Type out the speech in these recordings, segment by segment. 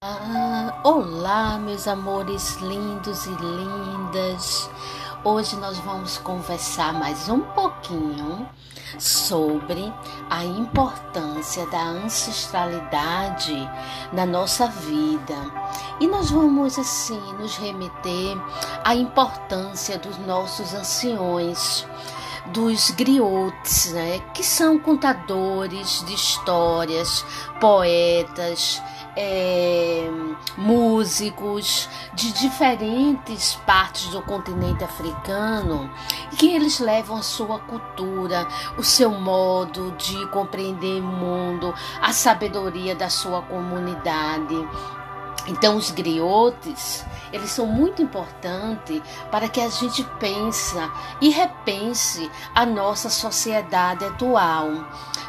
Ah, olá, meus amores lindos e lindas. Hoje nós vamos conversar mais um pouquinho sobre a importância da ancestralidade na nossa vida. E nós vamos assim nos remeter à importância dos nossos anciões dos griotes, né, que são contadores de histórias, poetas, é, músicos de diferentes partes do continente africano que eles levam a sua cultura, o seu modo de compreender o mundo, a sabedoria da sua comunidade. Então, os griotes, eles são muito importantes para que a gente pense e repense a nossa sociedade atual.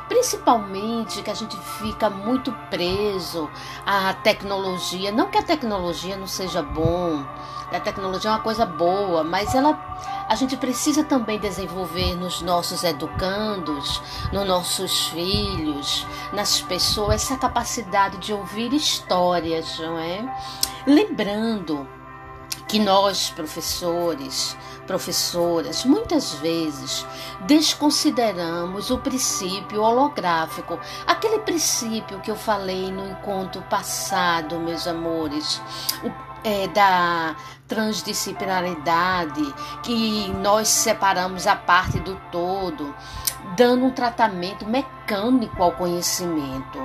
Principalmente que a gente fica muito preso à tecnologia. Não que a tecnologia não seja bom, a tecnologia é uma coisa boa, mas ela a gente precisa também desenvolver nos nossos educandos, nos nossos filhos, nas pessoas, essa capacidade de ouvir histórias, não é? Lembrando que nós, professores, professoras, muitas vezes desconsideramos o princípio holográfico, aquele princípio que eu falei no encontro passado, meus amores, o, é, da transdisciplinaridade, que nós separamos a parte do todo, dando um tratamento mecânico ao conhecimento.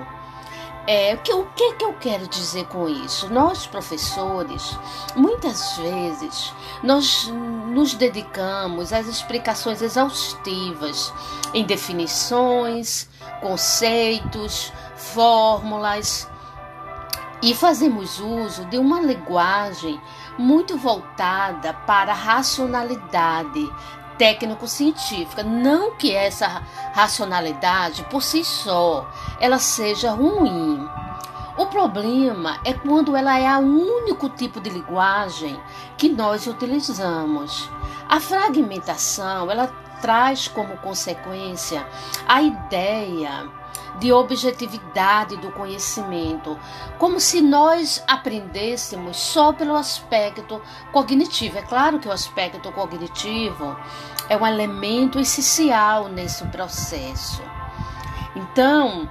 É, o, que, o que, que eu quero dizer com isso? Nós, professores, muitas vezes, nós nos dedicamos às explicações exaustivas em definições, conceitos, fórmulas e fazemos uso de uma linguagem muito voltada para a racionalidade, técnico-científica. Não que essa racionalidade por si só ela seja ruim. O problema é quando ela é o único tipo de linguagem que nós utilizamos. A fragmentação, ela traz como consequência a ideia de objetividade do conhecimento, como se nós aprendêssemos só pelo aspecto cognitivo. É claro que o aspecto cognitivo é um elemento essencial nesse processo. Então,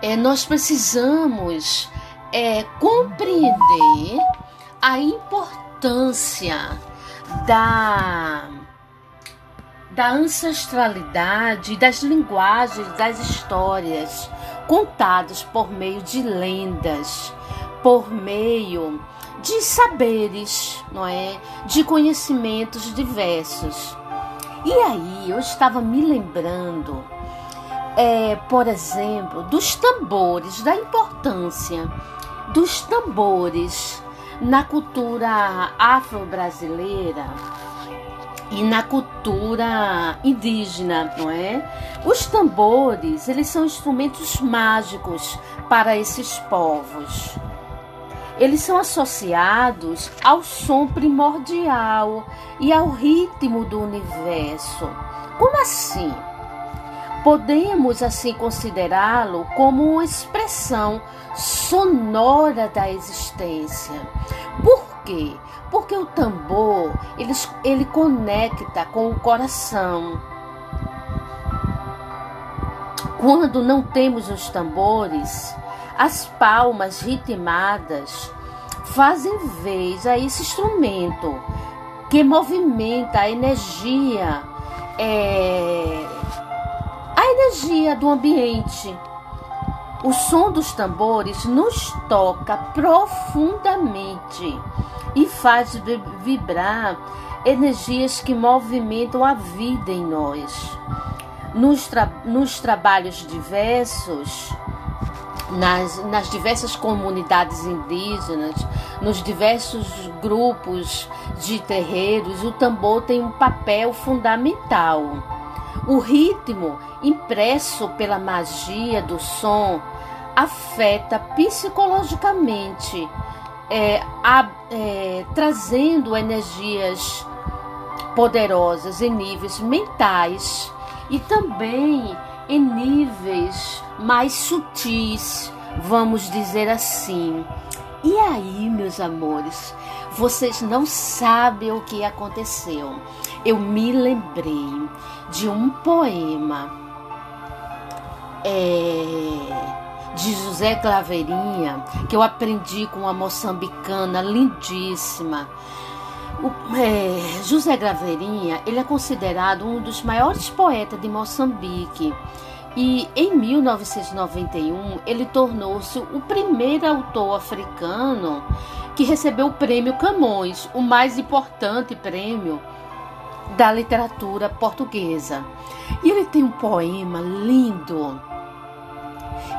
é, nós precisamos é, compreender a importância da da ancestralidade, das linguagens, das histórias contadas por meio de lendas, por meio de saberes, não é? De conhecimentos diversos. E aí eu estava me lembrando, é, por exemplo, dos tambores, da importância dos tambores na cultura afro-brasileira e na cultura indígena, não é? Os tambores, eles são instrumentos mágicos para esses povos. Eles são associados ao som primordial e ao ritmo do universo. Como assim? Podemos assim considerá-lo como uma expressão sonora da existência. Por quê? Porque o tambor, ele, ele conecta com o coração. Quando não temos os tambores, as palmas ritmadas fazem vez a esse instrumento que movimenta a energia, é, a energia do ambiente. O som dos tambores nos toca profundamente e faz vibrar energias que movimentam a vida em nós. Nos, tra nos trabalhos diversos, nas, nas diversas comunidades indígenas, nos diversos grupos de terreiros, o tambor tem um papel fundamental. O ritmo, impresso pela magia do som, afeta psicologicamente é, a, é, trazendo energias poderosas em níveis mentais e também em níveis mais sutis, vamos dizer assim. E aí, meus amores, vocês não sabem o que aconteceu. Eu me lembrei de um poema é, de José Claveirinha que eu aprendi com uma moçambicana lindíssima. O, é, José Claveirinha ele é considerado um dos maiores poetas de Moçambique. E em 1991 ele tornou-se o primeiro autor africano que recebeu o prêmio Camões, o mais importante prêmio da literatura portuguesa. E ele tem um poema lindo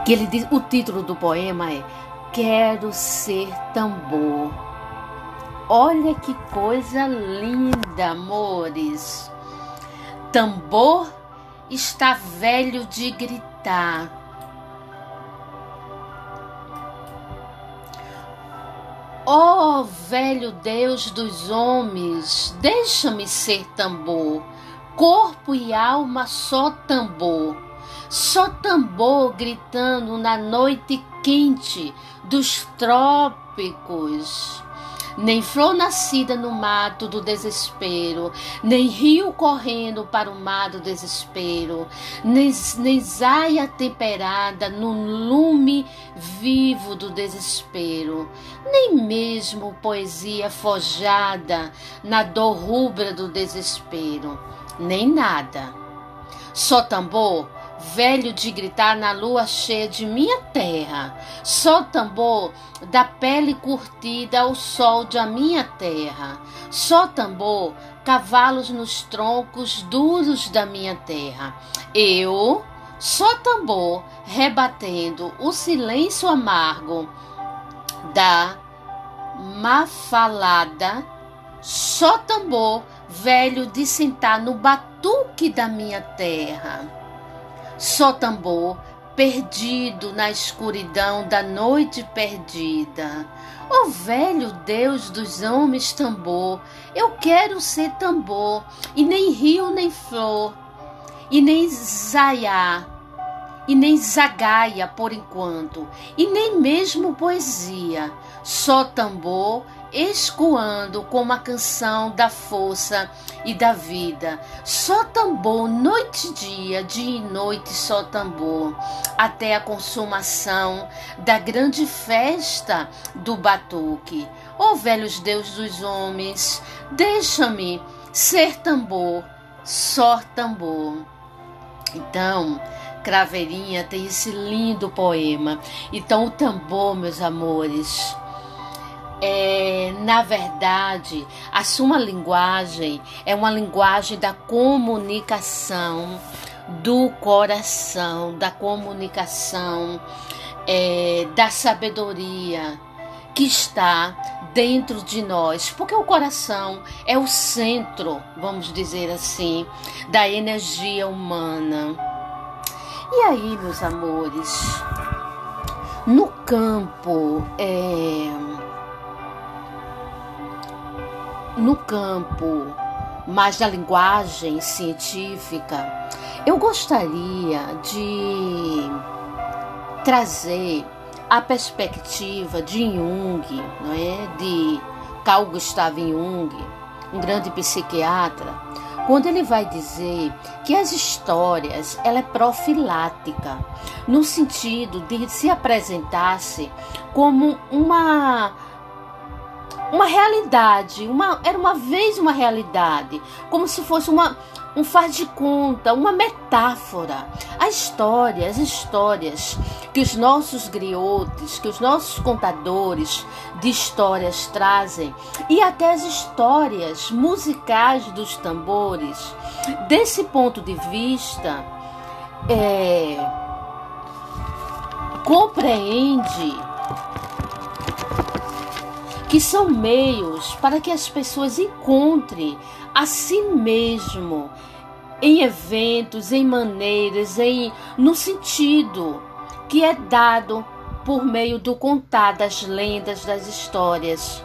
que ele diz, o título do poema é Quero ser tambor. Olha que coisa linda, amores. Tambor está velho de gritar. Ó oh, velho Deus dos homens, deixa-me ser tambor, corpo e alma só tambor, só tambor gritando na noite quente dos trópicos nem flor nascida no mato do desespero, nem rio correndo para o mar do desespero, nem, nem zaia temperada no lume vivo do desespero, nem mesmo poesia forjada na dor rubra do desespero, nem nada. Só tambor velho de gritar na lua cheia de minha terra, só tambor da pele curtida ao sol de a minha terra, só tambor cavalos nos troncos duros da minha terra. Eu, só tambor rebatendo o silêncio amargo da mafalada, só tambor velho de sentar no batuque da minha terra só tambor, perdido na escuridão da noite perdida. Ó oh, velho Deus dos homens tambor, eu quero ser tambor, e nem rio nem flor, e nem zaiá, e nem zagaia por enquanto, e nem mesmo poesia, só tambor escoando como a canção da força e da vida. Só tambor, noite e dia, dia e noite, só tambor, até a consumação da grande festa do batuque. Ó oh, velhos deus dos homens, deixa-me ser tambor, só tambor. Então, Craveirinha tem esse lindo poema. Então, o tambor, meus amores, é, na verdade, a sua linguagem é uma linguagem da comunicação do coração, da comunicação, é, da sabedoria que está dentro de nós, porque o coração é o centro, vamos dizer assim, da energia humana. E aí, meus amores, no campo é, no campo mais da linguagem científica, eu gostaria de trazer a perspectiva de Jung, não é? de Carl Gustav Jung, um grande psiquiatra, quando ele vai dizer que as histórias ela é profilática, no sentido de se apresentar-se como uma uma realidade, uma, era uma vez uma realidade, como se fosse uma, um faz de conta, uma metáfora. A história, as histórias que os nossos griotes, que os nossos contadores de histórias trazem, e até as histórias musicais dos tambores, desse ponto de vista, é, compreende que são meios para que as pessoas encontrem a si mesmo em eventos, em maneiras, em no sentido que é dado por meio do contar das lendas, das histórias.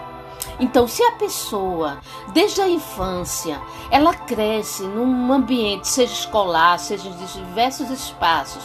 Então, se a pessoa, desde a infância, ela cresce num ambiente, seja escolar, seja de diversos espaços,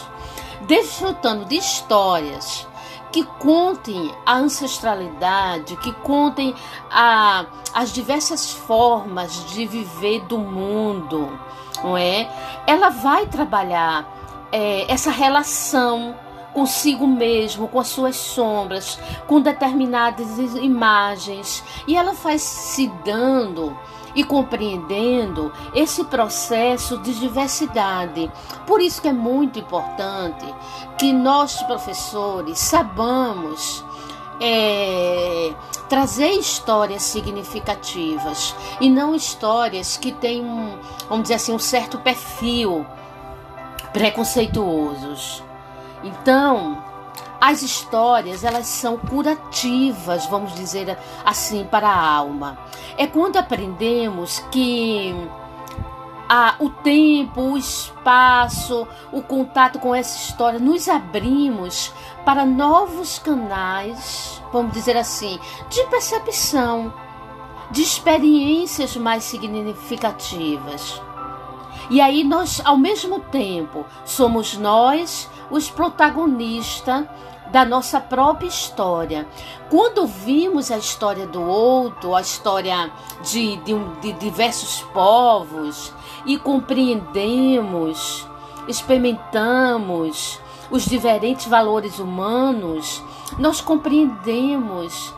desfrutando de histórias que contem a ancestralidade, que contem a, as diversas formas de viver do mundo, não é? Ela vai trabalhar é, essa relação consigo mesmo, com as suas sombras, com determinadas imagens, e ela vai se dando e compreendendo esse processo de diversidade. Por isso que é muito importante que nós, professores, sabamos é, trazer histórias significativas e não histórias que têm, um, vamos dizer assim, um certo perfil preconceituosos. Então, as histórias, elas são curativas, vamos dizer assim, para a alma. É quando aprendemos que a, o tempo, o espaço, o contato com essa história, nos abrimos para novos canais, vamos dizer assim, de percepção, de experiências mais significativas. E aí nós, ao mesmo tempo, somos nós os protagonistas da nossa própria história. Quando vimos a história do outro, a história de, de, de diversos povos e compreendemos, experimentamos os diferentes valores humanos, nós compreendemos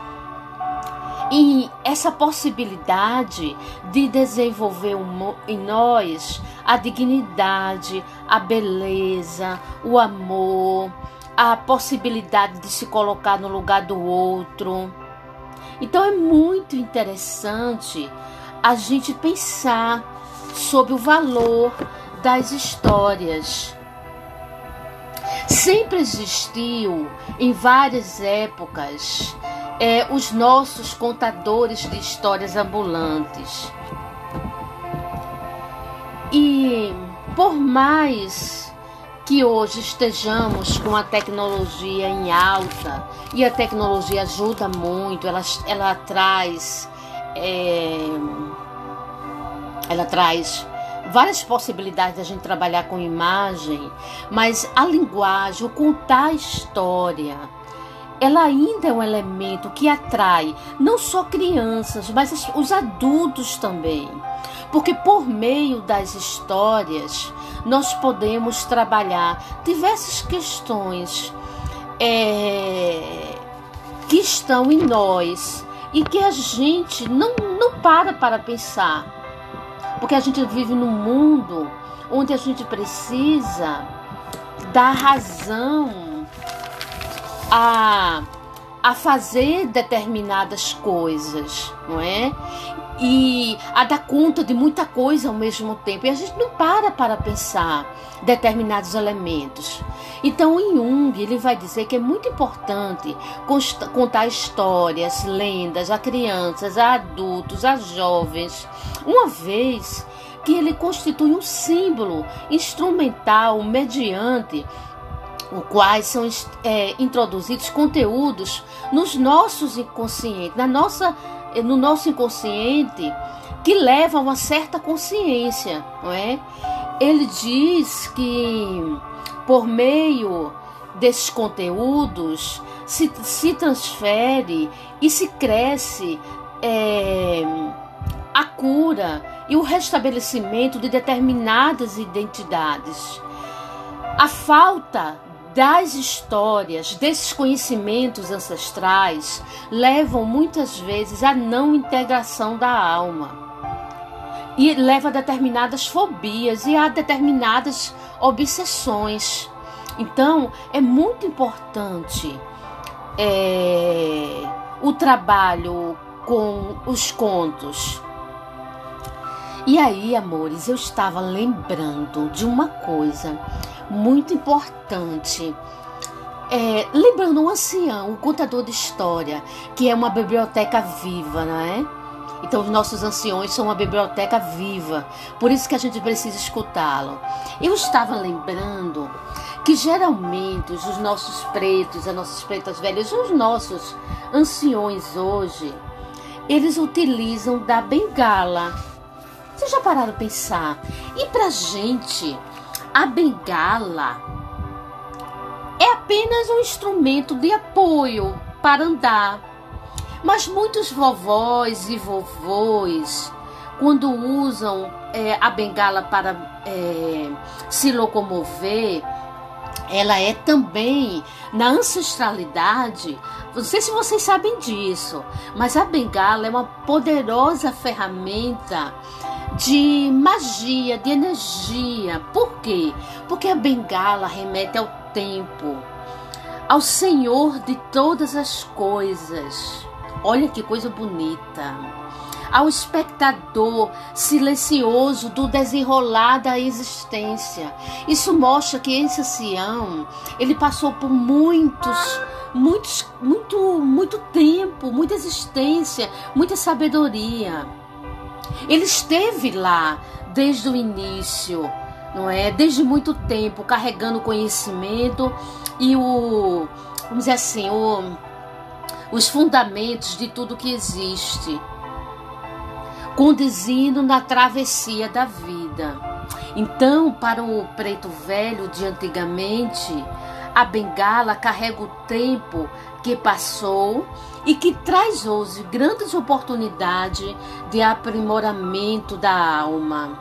e essa possibilidade de desenvolver em nós a dignidade, a beleza, o amor, a possibilidade de se colocar no lugar do outro. Então é muito interessante a gente pensar sobre o valor das histórias. Sempre existiu em várias épocas é, os nossos contadores de histórias ambulantes. E por mais que hoje estejamos com a tecnologia em alta e a tecnologia ajuda muito, ela, ela traz é, ela traz várias possibilidades da gente trabalhar com imagem, mas a linguagem, o contar a história, ela ainda é um elemento que atrai não só crianças, mas os adultos também. Porque por meio das histórias nós podemos trabalhar diversas questões é, que estão em nós e que a gente não, não para para pensar. Porque a gente vive num mundo onde a gente precisa dar razão a, a fazer determinadas coisas, não é? e a dar conta de muita coisa ao mesmo tempo. E a gente não para para pensar determinados elementos. Então, em Jung, ele vai dizer que é muito importante contar histórias, lendas a crianças, a adultos, a jovens, uma vez que ele constitui um símbolo instrumental mediante o quais são é, introduzidos conteúdos nos nossos inconscientes, na nossa no nosso inconsciente que leva a uma certa consciência, não é? Ele diz que por meio desses conteúdos se, se transfere e se cresce é, a cura e o restabelecimento de determinadas identidades. A falta das histórias, desses conhecimentos ancestrais, levam muitas vezes à não integração da alma. E leva a determinadas fobias e a determinadas obsessões. Então, é muito importante é, o trabalho com os contos. E aí, amores, eu estava lembrando de uma coisa muito importante. É, lembrando um ancião, um contador de história, que é uma biblioteca viva, não é? Então, os nossos anciões são uma biblioteca viva, por isso que a gente precisa escutá-lo. Eu estava lembrando que geralmente os nossos pretos, as nossas pretas velhas, os nossos anciões hoje, eles utilizam da bengala. Vocês já pararam pensar? E pra gente, a bengala é apenas um instrumento de apoio para andar. Mas muitos vovós e vovôs, quando usam é, a bengala para é, se locomover, ela é também na ancestralidade. Não sei se vocês sabem disso, mas a bengala é uma poderosa ferramenta de magia, de energia. Por quê? Porque a bengala remete ao tempo, ao Senhor de todas as coisas. Olha que coisa bonita ao espectador silencioso do desenrolar da existência. Isso mostra que esse ancião, ele passou por muitos, muitos, muito, muito tempo, muita existência, muita sabedoria. Ele esteve lá desde o início, não é? Desde muito tempo, carregando conhecimento e o, vamos dizer assim, o, os fundamentos de tudo que existe conduzindo na travessia da vida. Então, para o preto velho de antigamente, a bengala carrega o tempo que passou e que traz hoje grandes oportunidades de aprimoramento da alma.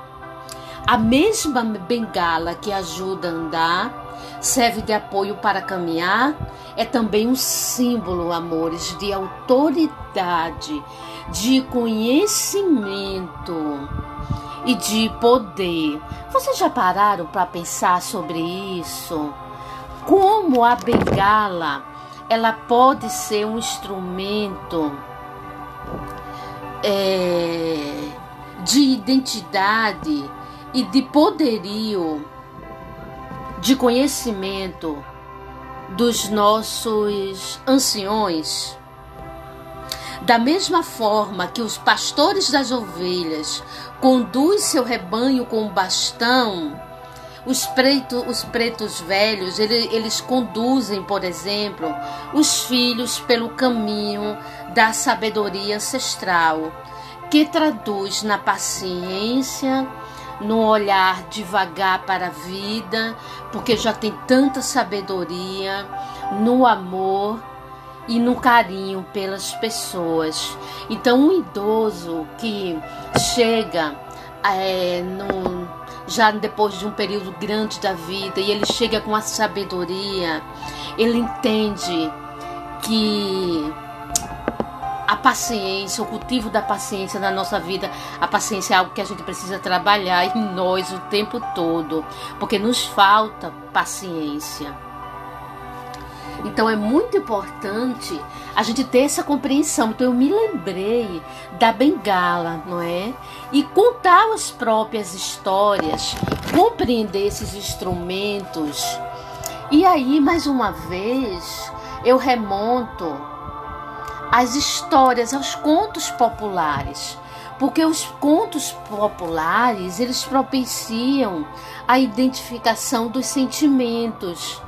A mesma bengala que ajuda a andar, serve de apoio para caminhar, é também um símbolo, amores, de autoridade, de conhecimento e de poder. Vocês já pararam para pensar sobre isso? Como a bengala ela pode ser um instrumento é, de identidade e de poderio, de conhecimento dos nossos anciões. Da mesma forma que os pastores das ovelhas conduzem seu rebanho com bastão, os, preto, os pretos velhos, ele, eles conduzem, por exemplo, os filhos pelo caminho da sabedoria ancestral, que traduz na paciência, no olhar devagar para a vida, porque já tem tanta sabedoria, no amor e no carinho pelas pessoas. Então, um idoso que chega é, no, já depois de um período grande da vida e ele chega com a sabedoria, ele entende que a paciência, o cultivo da paciência na nossa vida. A paciência é algo que a gente precisa trabalhar em nós o tempo todo, porque nos falta paciência. Então é muito importante a gente ter essa compreensão. Então eu me lembrei da bengala, não é? E contar as próprias histórias, compreender esses instrumentos. E aí, mais uma vez, eu remonto às histórias, aos contos populares, porque os contos populares eles propiciam a identificação dos sentimentos,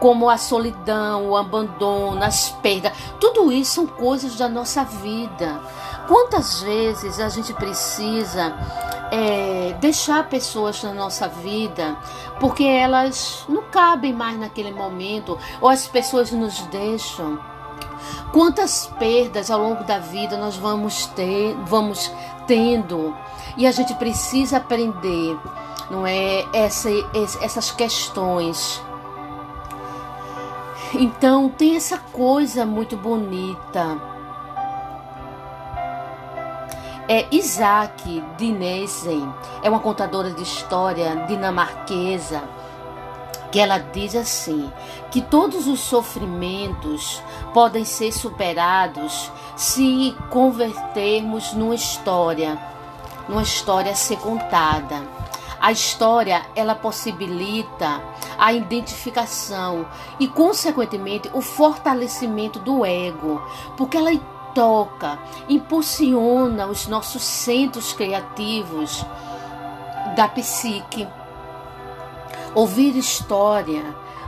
como a solidão, o abandono, as perdas. Tudo isso são coisas da nossa vida. Quantas vezes a gente precisa é, deixar pessoas na nossa vida porque elas não cabem mais naquele momento, ou as pessoas nos deixam. Quantas perdas ao longo da vida nós vamos ter, vamos tendo, e a gente precisa aprender, não é, essa, essas questões. Então tem essa coisa muito bonita. É Isaac Dinesen, é uma contadora de história dinamarquesa que ela diz assim: que todos os sofrimentos podem ser superados se convertermos numa história, numa história a ser contada. A história ela possibilita a identificação e, consequentemente, o fortalecimento do ego, porque ela toca, impulsiona os nossos centros criativos da psique Ouvir história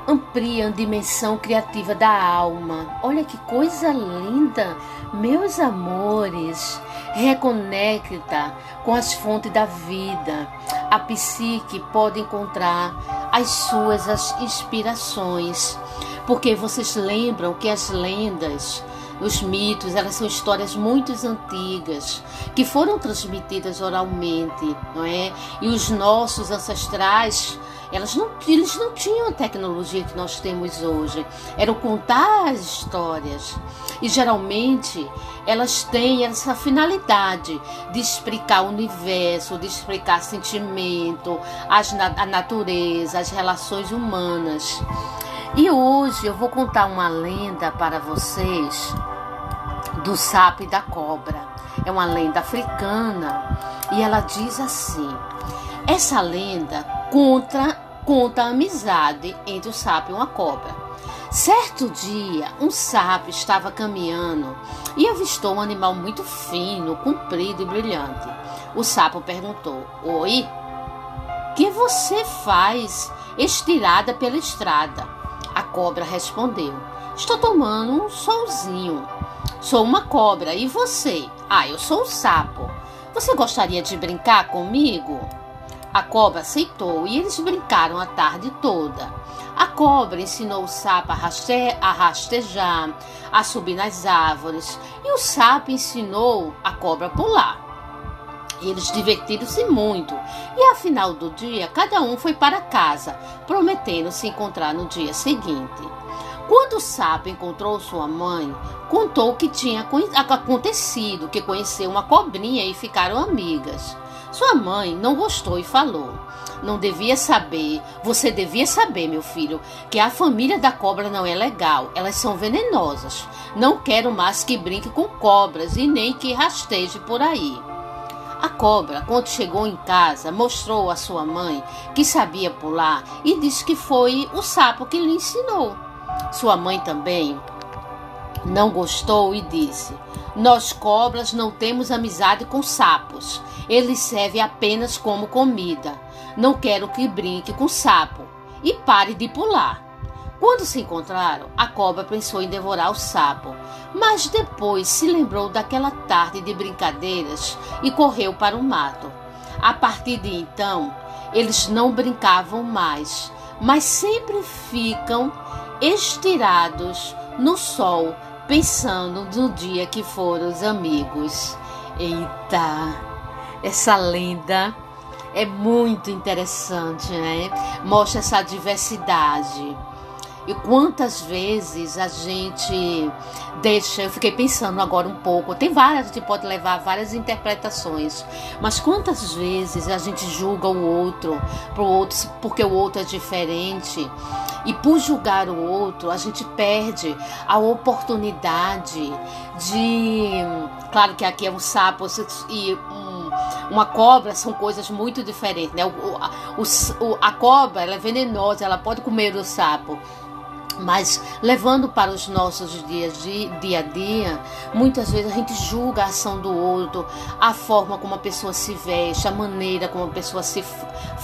amplia a dimensão criativa da alma. Olha que coisa linda, meus amores. Reconecta com as fontes da vida. A psique pode encontrar as suas inspirações. porque vocês lembram que as lendas os mitos, elas são histórias muito antigas que foram transmitidas oralmente, não é? E os nossos ancestrais, elas não, eles não tinham a tecnologia que nós temos hoje. Eram contar as histórias. E geralmente elas têm essa finalidade de explicar o universo, de explicar sentimento, as, a natureza, as relações humanas. E hoje eu vou contar uma lenda para vocês do sapo e da cobra. É uma lenda africana e ela diz assim: essa lenda conta, a amizade entre o sapo e uma cobra. Certo dia, um sapo estava caminhando e avistou um animal muito fino, comprido e brilhante. O sapo perguntou: Oi, que você faz estirada pela estrada? A cobra respondeu: Estou tomando um solzinho. Sou uma cobra e você? Ah, eu sou um sapo. Você gostaria de brincar comigo? A cobra aceitou e eles brincaram a tarde toda. A cobra ensinou o sapo a, raste a rastejar, a subir nas árvores, e o sapo ensinou a cobra a pular. Eles divertiram-se muito e, ao final do dia, cada um foi para casa, prometendo se encontrar no dia seguinte. Quando o sapo encontrou sua mãe, contou o que tinha acontecido, que conheceu uma cobrinha e ficaram amigas. Sua mãe não gostou e falou: Não devia saber, você devia saber, meu filho, que a família da cobra não é legal, elas são venenosas. Não quero mais que brinque com cobras e nem que rasteje por aí. A cobra, quando chegou em casa, mostrou à sua mãe que sabia pular e disse que foi o sapo que lhe ensinou. Sua mãe também não gostou e disse: Nós cobras não temos amizade com sapos. Eles servem apenas como comida. Não quero que brinque com sapo e pare de pular. Quando se encontraram, a cobra pensou em devorar o sapo, mas depois se lembrou daquela tarde de brincadeiras e correu para o mato. A partir de então, eles não brincavam mais, mas sempre ficam estirados no sol, pensando no dia que foram os amigos. Eita, essa lenda é muito interessante, né? Mostra essa diversidade. E quantas vezes a gente deixa, eu fiquei pensando agora um pouco, tem várias, a gente pode levar várias interpretações, mas quantas vezes a gente julga o outro, pro outro porque o outro é diferente, e por julgar o outro, a gente perde a oportunidade de. Claro que aqui é um sapo e um, uma cobra são coisas muito diferentes, né? O, o, a cobra ela é venenosa, ela pode comer o sapo. Mas levando para os nossos dias de dia a dia, muitas vezes a gente julga a ação do outro, a forma como a pessoa se veste, a maneira como a pessoa se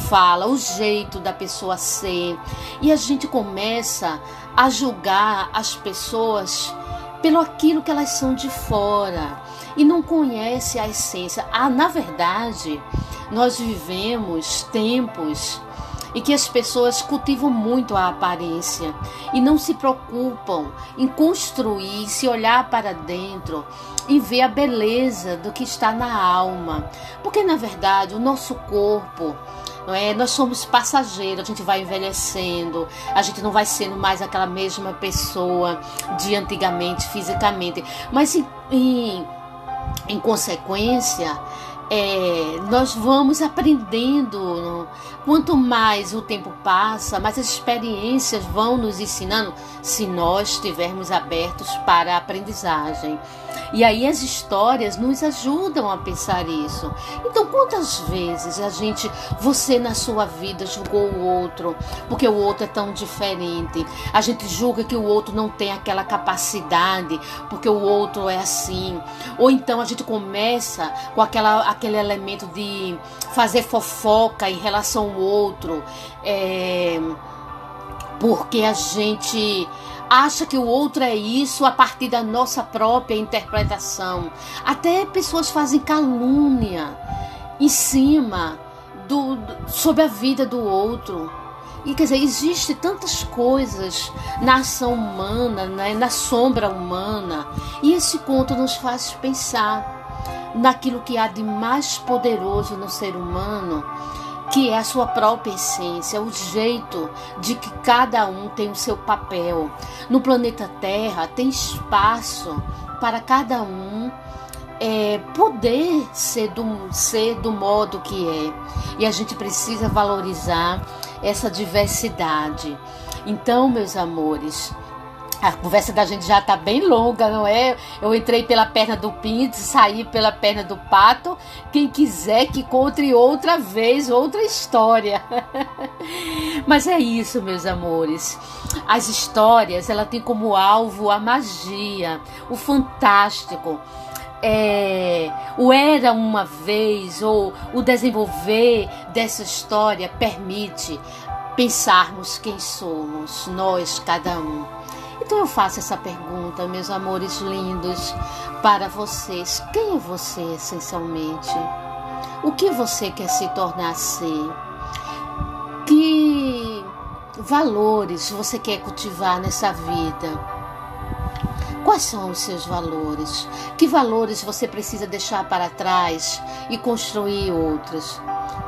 fala, o jeito da pessoa ser. E a gente começa a julgar as pessoas pelo aquilo que elas são de fora e não conhece a essência. Ah, na verdade, nós vivemos tempos e que as pessoas cultivam muito a aparência e não se preocupam em construir, se olhar para dentro e ver a beleza do que está na alma. Porque na verdade o nosso corpo não é? Nós somos passageiros, a gente vai envelhecendo, a gente não vai sendo mais aquela mesma pessoa de antigamente, fisicamente, mas em, em, em consequência, é, nós vamos aprendendo. Quanto mais o tempo passa, mais as experiências vão nos ensinando se nós estivermos abertos para a aprendizagem. E aí as histórias nos ajudam a pensar isso. Então, quantas vezes a gente, você na sua vida julgou o outro porque o outro é tão diferente? A gente julga que o outro não tem aquela capacidade porque o outro é assim. Ou então a gente começa com aquela, aquele elemento de fazer fofoca em relação ao outro. É, porque a gente acha que o outro é isso a partir da nossa própria interpretação. Até pessoas fazem calúnia em cima do, do sobre a vida do outro. E quer dizer, existe tantas coisas na ação humana, né, na sombra humana, e esse conto nos faz pensar naquilo que há de mais poderoso no ser humano, que é a sua própria essência, o jeito de que cada um tem o seu papel. No planeta Terra tem espaço para cada um é, poder ser do, ser do modo que é. E a gente precisa valorizar essa diversidade. Então, meus amores, a conversa da gente já está bem longa, não é? Eu entrei pela perna do pinto, saí pela perna do pato. Quem quiser que conte outra vez, outra história. Mas é isso, meus amores. As histórias, ela tem como alvo a magia, o fantástico é, o era uma vez ou o desenvolver dessa história permite pensarmos quem somos, nós, cada um. Então eu faço essa pergunta, meus amores lindos, para vocês: quem é você essencialmente? O que você quer se tornar ser? Que valores você quer cultivar nessa vida? Quais são os seus valores? Que valores você precisa deixar para trás e construir outros?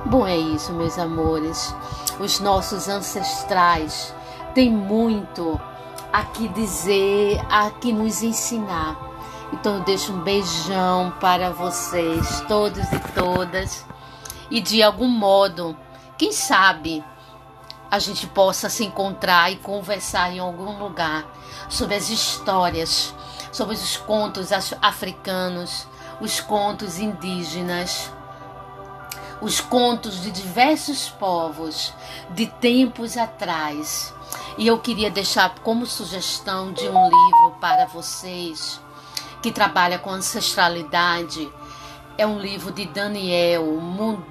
Bom, é isso, meus amores. Os nossos ancestrais têm muito a que dizer, a que nos ensinar. Então eu deixo um beijão para vocês, todos e todas. E de algum modo, quem sabe a gente possa se encontrar e conversar em algum lugar sobre as histórias, sobre os contos africanos, os contos indígenas, os contos de diversos povos de tempos atrás. E eu queria deixar como sugestão de um livro para vocês que trabalha com ancestralidade. É um livro de Daniel Munduruku,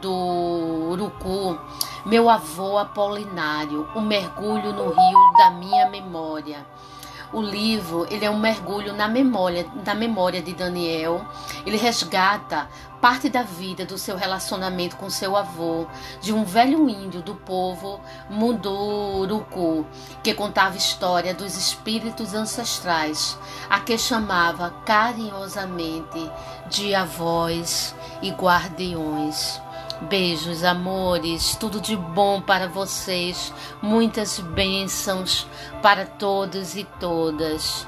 meu avô Apolinário, O Mergulho no Rio da Minha Memória. O livro ele é um mergulho na memória, na memória de Daniel. Ele resgata parte da vida do seu relacionamento com seu avô, de um velho índio do povo Munduruku, que contava história dos espíritos ancestrais, a que chamava carinhosamente de avós e guardiões. Beijos, amores, tudo de bom para vocês, muitas bênçãos para todos e todas.